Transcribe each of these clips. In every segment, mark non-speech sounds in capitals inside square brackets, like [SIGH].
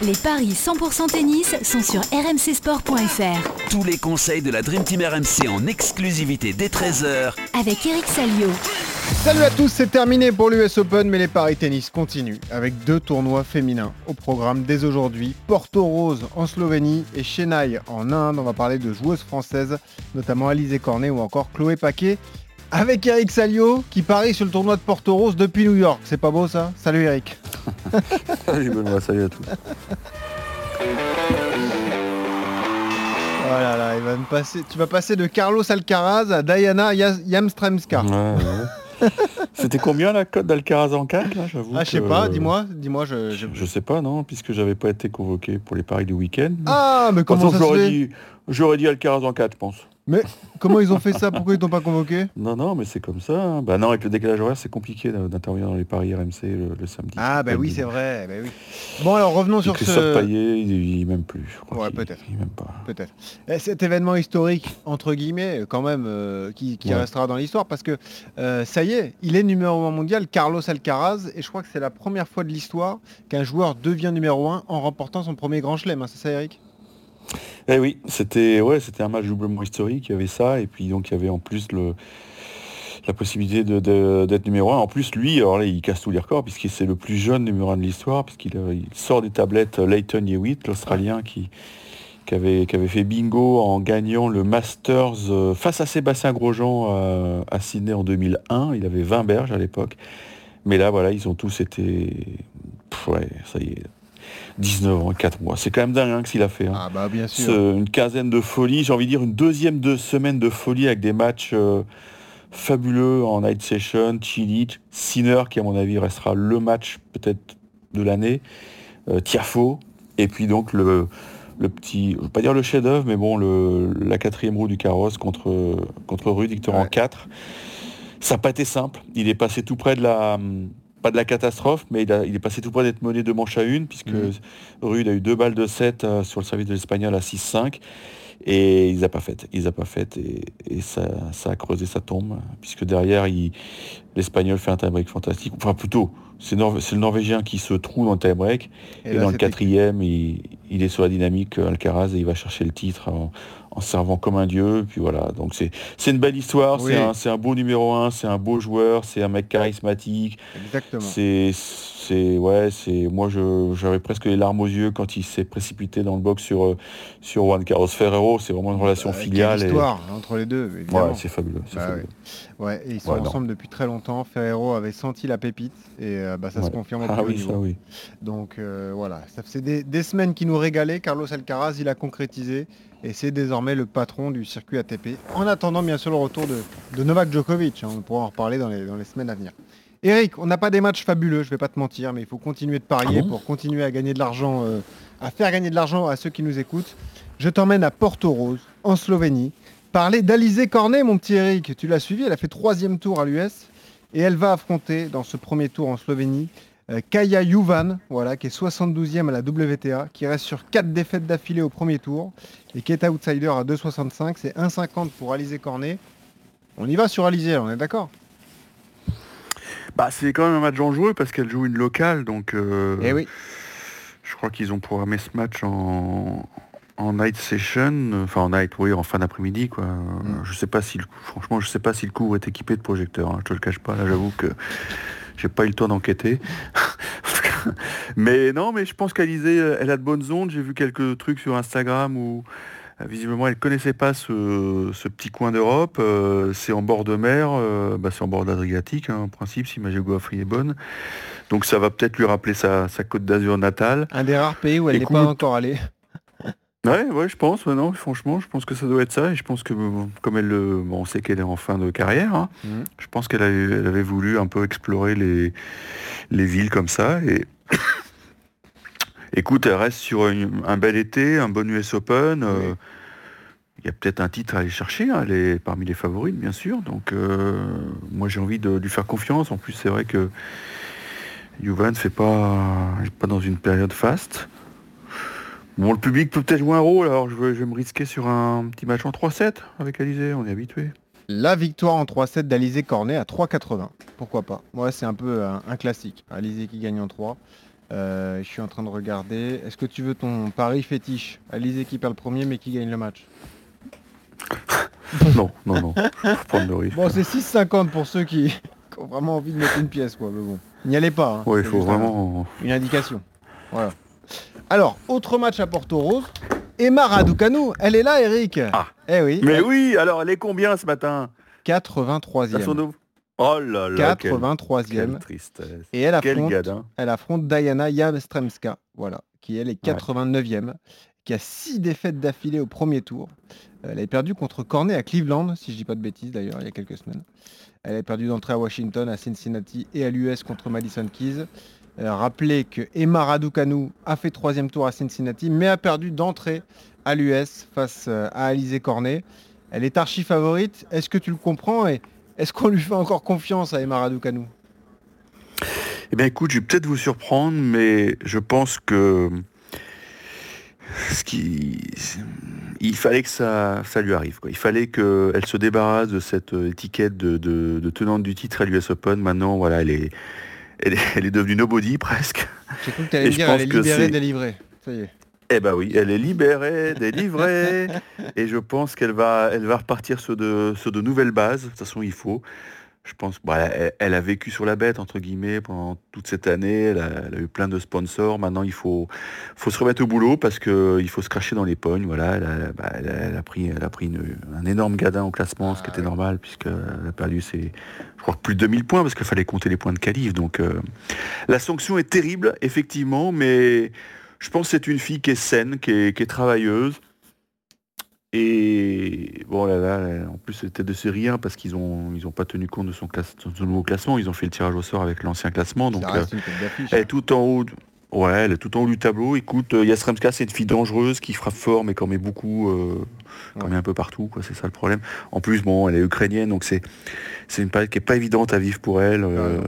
Les paris 100% tennis sont sur rmcsport.fr. Tous les conseils de la Dream Team RMC en exclusivité dès 13h Avec Eric Salio. Salut à tous, c'est terminé pour l'US Open, mais les paris tennis continuent avec deux tournois féminins au programme dès aujourd'hui. Porto Rose en Slovénie et Chennai en Inde. On va parler de joueuses françaises, notamment Alizé Cornet ou encore Chloé Paquet. Avec Eric Salio qui parie sur le tournoi de Porto Rose depuis New York. C'est pas beau ça? Salut Eric. [LAUGHS] salut Benoît, salut à tous. Voilà, là, il va me passer. Tu vas passer de Carlos Alcaraz à Diana Yamstremska. [LAUGHS] C'était combien la cote d'Alcaraz en 4 là, Ah je sais pas, dis-moi, dis-moi je, je... sais pas non, puisque j'avais pas été convoqué pour les paris du week-end. Ah mais comment ça j'aurais dit, j'aurais dit Alcaraz en 4 je pense. Mais comment ils ont fait ça? Pourquoi ils t'ont pas convoqué? Non, non, mais c'est comme ça. Hein. Bah non, avec le décalage horaire, c'est compliqué d'intervenir dans les paris RMC le, samedi. Ah bah oui, c'est vrai. Bah oui. Bon alors revenons sur ce. Payet, il, même plus. ouais, peut-être. Peut-être. Cet événement historique entre guillemets, quand même, euh, qui, restera dans l'histoire, parce que euh, ça y est, il est numéro 1 mondial, Carlos Alcaraz, et je crois que c'est la première fois de l'histoire qu'un joueur devient numéro 1 en remportant son premier Grand Chelem. Hein, c'est ça, Eric? Eh oui, c'était ouais, c'était un match doublement historique, il y avait ça, et puis donc il y avait en plus le, la possibilité d'être numéro 1. En plus, lui, alors là, il casse tous les records, puisqu'il c'est le plus jeune numéro 1 de l'histoire, puisqu'il euh, sort des tablettes Leighton Hewitt, l'Australien, qui, qui, avait, qui avait fait bingo en gagnant le Masters euh, face à Sébastien Grosjean euh, à Sydney en 2001. Il avait 20 berges à l'époque. Mais là, voilà, ils ont tous été... ouais, ça y est, 19 ans, 4 mois. C'est quand même dingue hein, ce qu'il a fait. Hein. Ah bah bien sûr. une quinzaine de folies, j'ai envie de dire une deuxième de semaine de folie avec des matchs euh, fabuleux en night session, Chilich, Sinner qui à mon avis restera le match peut-être de l'année, euh, Tiafo, et puis donc le, le petit, je veux pas dire le chef-d'œuvre, mais bon, le, la quatrième roue du carrosse contre, contre Rude, Victor en 4. Ça n'a pas été simple. Il est passé tout près de la, pas de la catastrophe, mais il, est passé tout près d'être mené de manche à une, puisque mmh. Rude a eu deux balles de 7 euh, sur le service de l'Espagnol à 6-5. Et il n'a pas fait. Il a pas fait et, ça, a creusé sa tombe, puisque derrière, l'Espagnol fait un tie-break fantastique. Enfin, plutôt, c'est le Norvégien qui se trouve dans le tie-break. Et, dans le quatrième, il, il, est sur la dynamique Alcaraz et il va chercher le titre en, en servant comme un dieu. Puis voilà, donc c'est une belle histoire, c'est un, beau numéro un, c'est un beau joueur, c'est un mec charismatique. Exactement. C'est ouais, c'est moi j'avais presque les larmes aux yeux quand il s'est précipité dans le box sur euh, sur Juan Carlos Ferrero. C'est vraiment une relation bah, filiale. histoire entre les deux. Ouais, c'est fabuleux. Bah ouais. ils sont ensemble depuis très longtemps. Ferrero avait senti la pépite et euh, bah, ça se confirme. Ah oui, ça oui. Donc euh, voilà, ça faisait des, des, semaines qui nous régalaient. Carlos Alcaraz, il a concrétisé et c'est désormais le patron du circuit ATP. En attendant bien sûr le retour de, Novak Djokovic, hein, on pourra en reparler dans les, dans les semaines à venir. Eric, on n'a pas des matchs fabuleux, je vais pas te mentir, mais il faut continuer de parier ah pour continuer à gagner de l'argent, euh, à faire gagner de l'argent à ceux qui nous écoutent. Je t'emmène à Porto Rose, en Slovénie, parler d'Alizé Cornet, mon petit Eric. Tu l'as suivi, elle a fait troisième tour à l'US et elle va affronter dans ce premier tour en Slovénie Kaya Juvan, voilà, qui est 72e à la WTA, qui reste sur 4 défaites d'affilée au premier tour et qui est outsider à 2,65. C'est 1,50 pour Alizé Cornet. On y va sur Alizé, on est d'accord? Bah, c'est quand même un match enjoueux parce qu'elle joue une locale, donc euh, eh oui. je crois qu'ils ont programmé ce match en, night session, enfin en night, oui, en fin d'après-midi, quoi. Mm. Je sais pas si, franchement, je sais pas si le cours est équipé de projecteurs. Hein. je te le cache pas, là, j'avoue que j'ai pas eu le temps d'enquêter. [LAUGHS] mais non, mais je pense qu'Alizé, euh, elle a de bonnes ondes. J'ai vu quelques trucs sur Instagram où euh, visiblement elle connaissait pas ce, petit coin d'Europe. Euh, c'est en bord de mer, bah, c'est en bord d'Adriatique hein, en principe si ma géographie est bonne. Donc ça va peut-être lui rappeler sa, côte d'Azur natale. Un des rares pays où elle n'est pas encore allée. Ouais, ouais, je pense. non, franchement, je pense que ça doit être ça. Et je pense que, comme elle, bon, on sait qu'elle est en fin de carrière. Hein, mhm. Je pense qu'elle avait, voulu un peu explorer les, les villes comme ça. Et [COUGHS] écoute, elle reste sur un bel été, un bon US Open. Euh, il y a peut-être un titre à aller chercher. Hein, elle est parmi les favorites, bien sûr. Donc, euh, moi, j'ai envie de lui faire confiance. En plus, c'est vrai que Juvan ne fait pas, pas dans une période faste. Bon, le public peut peut-être jouer un rôle, alors je vais, me risquer sur un petit match en 3-7 avec Alizé, on est habitué. La victoire en 3-7 d'Alizé Cornet à 3,80. Pourquoi pas Moi, c'est un peu un, classique. Alizé qui gagne en 3. Euh, je suis en train de regarder. Est-ce que tu veux ton pari fétiche Alizé qui perd le premier mais qui gagne le match? [LAUGHS] Non, non, non. Prendre le risque. Bon, c'est 6,50 pour ceux qui... [LAUGHS] qui ont vraiment envie de mettre une pièce, quoi. Mais bon, n'y allez pas. hein. Ouais, il faut un- vraiment. une indication. Voilà. Alors, autre match à Porto Rose. Emma Raducanu, elle est là, Eric. Ah. Eh oui. Mais oui, alors elle est combien ce matin? 83e. T'as son nouveau- Oh là là. quelle- 83e. Quelle tristesse. Et elle affronte, elle affronte Diana Jastremska, voilà, qui elle est 89e, qui a 6 défaites d'affilée au premier tour. Elle avait perdu contre Cornet à Cleveland, si je dis pas de bêtises d'ailleurs, il y a quelques semaines. Elle a perdu d'entrée à Washington, à Cincinnati et à l'US contre Madison Keys. Euh, rappelez que Emma Raducanu a fait troisième tour à Cincinnati, mais a perdu d'entrée à l'US face euh, à Alizé Cornet. Elle est archi favorite. Est-ce que tu le comprends et est-ce qu'on lui fait encore confiance à Emma Raducanu? Eh bien écoute, je vais peut-être vous surprendre, mais je pense que ce qui... il fallait que ça, ça lui arrive. Il fallait qu'elle se débarrasse de cette euh, étiquette de, de- de tenante du titre à l'US Open. Maintenant, voilà, elle est, elle est, elle est devenue nobody presque. J'ai cru que tu allais dire elle est libérée, délivrée. Ça y est. Eh ben oui, elle est libérée, délivrée, [LAUGHS] et je pense qu'elle va, elle va repartir sur de, sur de nouvelles bases. De toute façon, il faut. Je pense, bon, elle, elle a vécu sur la bête entre guillemets pendant toute cette année. Elle a, elle a eu plein de sponsors. Maintenant, il faut, faut se remettre au boulot parce que il faut se cracher dans les pognes. Voilà, elle a, bah, elle a- elle a pris, elle a pris une- un énorme gadin au classement, ce qui Ah était oui. normal puisqu'elle a perdu ses, je crois plus de 2000 points parce qu'il fallait compter les points de qualif. Donc, euh, la sanction est terrible, effectivement, mais je pense que c'est une fille qui est saine, qui est, qui est travailleuse. Et bon là là, en plus c'était de série 1 parce qu'ils ont ils ont pas tenu compte de son, classe, de son nouveau classement. Ils ont fait le tirage au sort avec l'ancien classement. Donc euh, elle est tout en haut. Ouais, elle est tout en haut du tableau. Écoute, euh, Yastremska, c'est une fille dangereuse qui frappe fort, mais en met beaucoup, euh, Ouais. met un peu partout, quoi. C'est ça le problème. En plus, bon, elle est ukrainienne, donc c'est c'est une période qui est pas évidente à vivre pour elle. euh,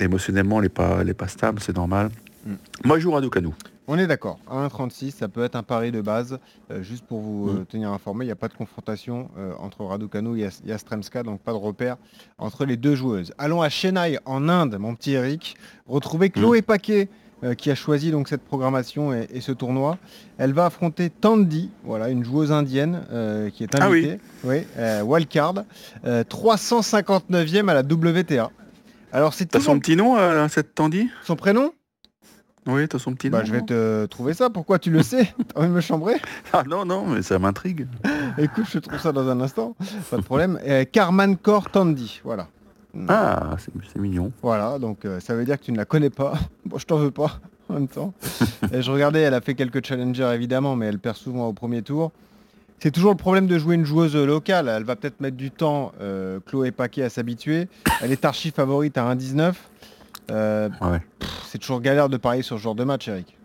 émotionnellement, elle est pas, elle est pas stable, c'est normal. Mm. Moi, je joue Raducanu. On est d'accord. À 1,36, ça peut être un pari de base. Euh, juste pour vous euh, Mm. tenir informé, il n'y a pas de confrontation euh, entre Raducanu et Yas- Yastremska, donc pas de repère entre les deux joueuses. Allons à Chennai, en Inde, mon petit Eric. Retrouver Chloé Paquet, euh, qui a choisi donc cette programmation et, et ce tournoi. Elle va affronter Tandy, voilà, une joueuse indienne euh, qui est Ah oui. invitée. oui. euh, wildcard. Euh, 359e à la WTA. Alors c'est T'as son petit nom, cette Tandy? Son prénom? Oui, t'as son petit Bah nom. je vais non te trouver ça. Pourquoi tu le sais? T'as envie de me chambrer? [LAUGHS] Ah non, non, mais ça m'intrigue. Écoute, je trouve ça dans un instant. Pas de problème. Euh, Carman Core Tandy, voilà. Ah, c'est c'est mignon. Voilà, donc euh, ça veut dire que tu ne la connais pas. [LAUGHS] Bon, je t'en veux pas en même temps. [LAUGHS] Et je regardais, elle a fait quelques challengers évidemment, mais elle perd souvent au premier tour. C'est toujours le problème de jouer une joueuse locale. Elle va peut-être mettre du temps, euh, Chloé Paquet, à s'habituer. Elle est archi favorite à 1,19. Euh, Ouais. c'est toujours galère de parier sur ce genre de match, Eric.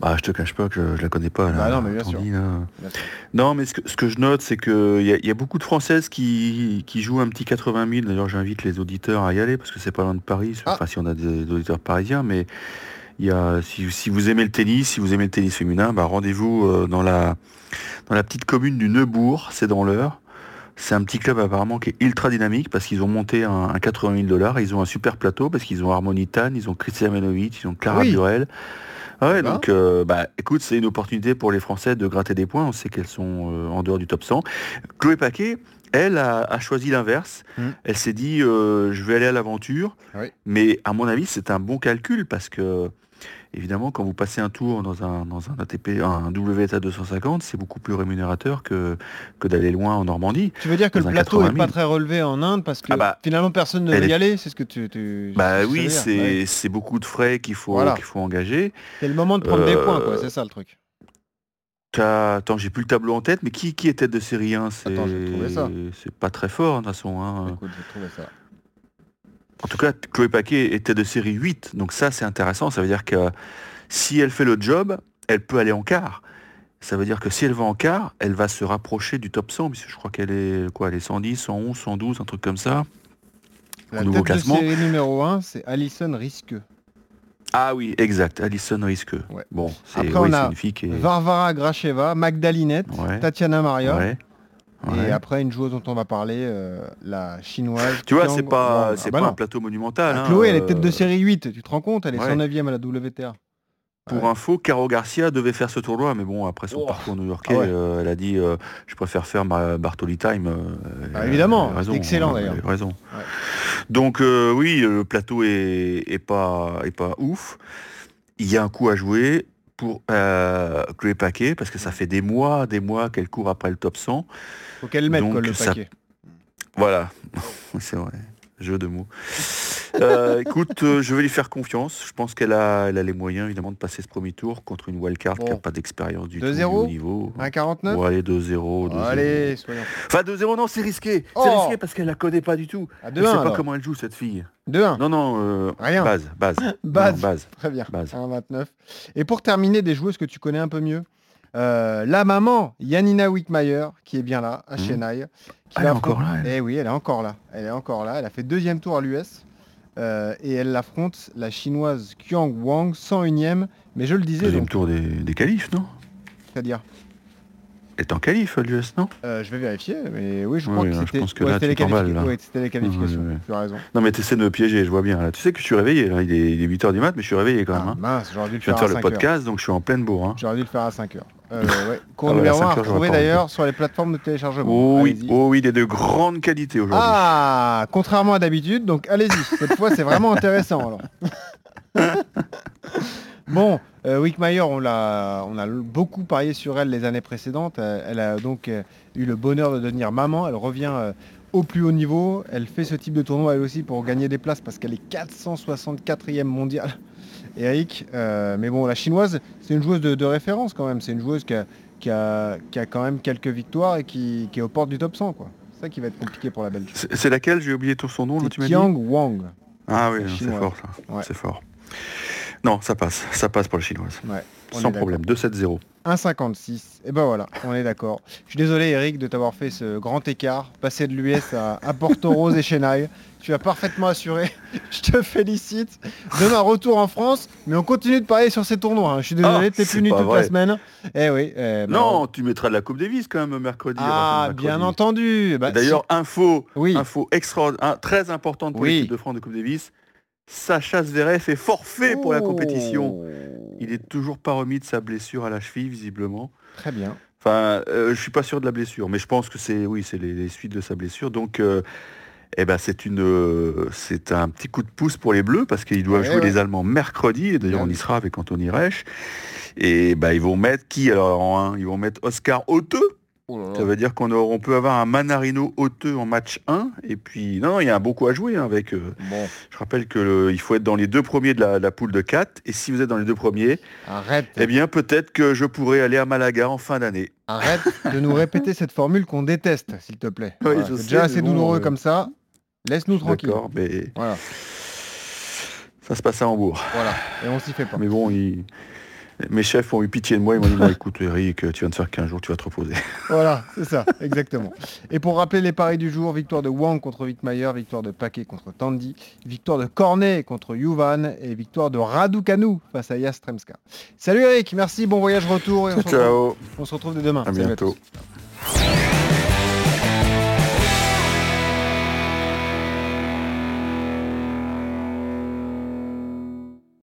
Bah, je te cache pas que je, la connais pas. Là, Bah non, mais bien sûr. là. Bien sûr. Non, mais ce que, ce que je note, c'est qu'il y, y a beaucoup de Françaises qui, qui jouent un petit 80 000. D'ailleurs, j'invite les auditeurs à y aller parce que c'est pas loin de Paris. Ah. Enfin, si on a des auditeurs parisiens, mais il y a, si, si vous aimez le tennis, si vous aimez le tennis féminin, bah, rendez-vous euh, dans la, dans la petite commune du Neubourg, c'est dans l'heure. C'est un petit club apparemment qui est ultra dynamique parce qu'ils ont monté un, un 80 000 dollars. Ils ont un super plateau parce qu'ils ont Harmony Tan, ils ont Christian Menovic, ils ont Clara Oui. Burel. Ah Ouais, Ben. donc euh, bah, écoute, c'est une opportunité pour les Français de gratter des points. On sait qu'elles sont euh, en dehors du top 100. Chloé Paquet, elle a, a choisi l'inverse. Mm. Elle s'est dit, euh, je vais aller à l'aventure. Oui. Mais à mon avis, c'est un bon calcul parce que évidemment, quand vous passez un tour dans un, dans un ATP, un WTA 250, c'est beaucoup plus rémunérateur que, que d'aller loin en Normandie. Tu veux dire que le plateau 80 est 000. pas très relevé en Inde parce que Ah bah, finalement personne ne veut y aller, c'est ce que tu... tu- Bah ce oui, c'est ouais. beaucoup de frais qu'il faut, Voilà. qu'il faut engager. C'est le moment de prendre des Euh, points, quoi, c'est ça le truc. Attends, j'ai plus le tableau en tête, mais qui, qui est tête de série 1 C'est pas très fort, hein, de toute façon. hein. Écoute, j'ai trouvé ça. En tout cas, Chloé Paquet était de série 8, donc ça c'est intéressant. Ça veut dire que si elle fait le job, elle peut aller en quart. Ça veut dire que si elle va en quart, elle va se rapprocher du top 100, puisque je crois qu'elle est quoi Elle est 110, 111, 112, un truc comme ça. La nouveau classement. de série numéro 1, c'est Alison Risqueux. Ah oui, exact, Alison Risqueux. Ouais. Bon, c'est oui, une fille qui est... Varvara Gracheva, Magdalinette, Ouais. Tatiana Maria, Ouais. Et après, une joueuse dont on va parler, euh, la chinoise. Tu vois, c'est pas, c'est Ah bah pas non. un plateau monumental. Ah, hein, Chloé, elle est tête de euh, série 8, tu te rends compte? Elle est ouais. 109e à la WTA. Pour Ouais. info, Caro Garcia devait faire ce tournoi, mais bon, après son Oh. parcours new-yorkais, Ah ouais. euh, elle a dit euh, je préfère faire ma Bartoli Time. Ah, évidemment, raison, excellent, hein, d'ailleurs. raison. Donc euh, oui, le plateau est, est pas, est pas ouf. Il y a un coup à jouer pour euh, Chloé Paquet, parce que ça fait des mois, des mois qu'elle court après le top 100. Faut qu'elle mette quoi, le ça- paquet. Voilà, [LAUGHS] c'est vrai, jeu de mots. Euh, [LAUGHS] écoute, euh, je vais lui faire confiance. Je pense qu'elle a, elle a les moyens évidemment de passer ce premier tour contre une wildcard qui n'a Bon. pas d'expérience du tout 2-0? du haut niveau. 1,49 Bon, allez, 2-0. 2-0. Allez, soyons. Enfin, 2-0, non, c'est risqué. C'est Oh risqué parce qu'elle la connaît pas du tout. À Elle 2-1 sait pas alors. comment elle joue, cette fille. 2-1. Non, non, euh, Rien. base, base. [LAUGHS] Base. Non, base. Très bien. Base. 1,29. Et pour terminer, des joueuses que tu connais un peu mieux. euh, la maman, Yanina Wickmayer, qui est bien là, à Mhm. Chennai. Elle est encore là, elle. Eh oui, elle est encore là. Elle est encore là. Elle a fait deuxième tour à l'US. euh, et elle affronte la chinoise Qiang Wang, 101ème. Mais je le disais, Deuxième donc, tour des, des qualifs, non? c'est-à-dire, En qualif, l'US, non? Euh, je vais vérifier, mais oui, je crois oui, que c'était pense que ouais, les, ouais, qualifications. oui, oui. Tu as raison. Non, mais tu essaies de me piéger, je vois bien. Là. Tu sais que je suis réveillé, là. il est, il est 8h du mat, mais je suis réveillé quand même. Ah, hein. mince, j'aurais dû le Je viens faire à faire le 5 heures. podcast, donc je suis en pleine bourre. hein. J'aurais dû le faire à 5 heures. Euh, [LAUGHS] ouais. Cours Ah à numéro 5 1 heures, j'aurais retrouvé pas d'ailleurs sur les plateformes de téléchargement. Oh oui, oh oui, il est de grande qualité aujourd'hui. Ah, contrairement à d'habitude, donc allez-y. Cette fois, c'est vraiment intéressant. Alors. [LAUGHS] bon, euh, Wickmayer, on l'a, on a beaucoup parié sur elle les années précédentes. Euh, elle a donc euh, eu le bonheur de devenir maman. Elle revient euh, au plus haut niveau. Elle fait ce type de tournoi elle aussi pour gagner des places parce qu'elle est 464e mondiale. [LAUGHS] Eric, euh, mais bon, la chinoise, c'est une joueuse de, de référence quand même. C'est une joueuse qui a, qui, a, qui a quand même quelques victoires et qui, qui est aux portes du top 100. quoi. C'est ça qui va être compliqué pour la Belgique. C'est c'est laquelle? J'ai oublié tout son nom, là, C'est tu Wang. Ah oui, c'est fort, ça. Ouais. C'est fort. Non, ça passe. Ça passe pour la chinoise. Ouais, Sans problème. 2-7-0. 1,56. Et ben voilà, on est d'accord. Je suis désolé Eric de t'avoir fait ce grand écart, passer de l'US à, à Porto Rose et Chennai. Tu as parfaitement assuré. [LAUGHS] Je te félicite. Demain retour en France, mais on continue de parler sur ces tournois. hein. Je suis désolé, Ah, t'es puni toute vrai. la semaine. Eh oui. eh ben, Non, tu mettras de la Coupe Davis quand même mercredi. Ah, mercredi. bien entendu. Bah, D'ailleurs, info, Oui. info extra, un- très importante pour Oui. l'équipe de France de Coupe Davis. Sacha Zverev est forfait pour la compétition. Oh. Il est toujours pas remis de sa blessure à la cheville, visiblement. Très bien. Enfin, euh, je suis pas sûr de la blessure, mais je pense que c'est oui, c'est les, les suites de sa blessure. Donc, euh, eh ben, c'est une, euh, c'est un petit coup de pouce pour les Bleus parce qu'ils doivent Ouais, jouer ouais. les Allemands mercredi. Et d'ailleurs, on y sera avec Anthony Reich. Et bah, ils vont mettre qui alors en un? Ils vont mettre Oscar Hauteux. Oh là là. Ça veut dire qu'on on peut avoir un Manarino Hauteux en match 1. Et puis, non, il y a beaucoup à jouer hein, avec. euh, Bon, je rappelle que le- il faut être dans les deux premiers de la, de la poule de 4. Et si vous êtes dans les deux premiers, arrête. eh bien, peut-être que je pourrais aller à Malaga en fin d'année. Arrête [LAUGHS] de nous répéter cette formule qu'on déteste, s'il te plaît. Oui, Voilà, je c'est sais, déjà assez bon, douloureux euh, comme ça. Laisse-nous tranquille. D'accord, mais Voilà, ça se passe à Hambourg. voilà. Et on s'y fait pas. Mais bon, ils- mes chefs ont eu pitié de moi. Ils m'ont dit, écoute, Eric, tu viens de faire 15 jours, tu vas te reposer. Voilà, c'est ça, exactement. Et pour rappeler les paris du jour, victoire de Wang contre Wickmayer, victoire de Paquet contre Tandy, victoire de Cornet contre Yuvan et victoire de Raducanu face à Yastremska. Salut Eric, merci, bon voyage retour et on se retrouve, Ciao, on se retrouve dès demain. à Salut bientôt.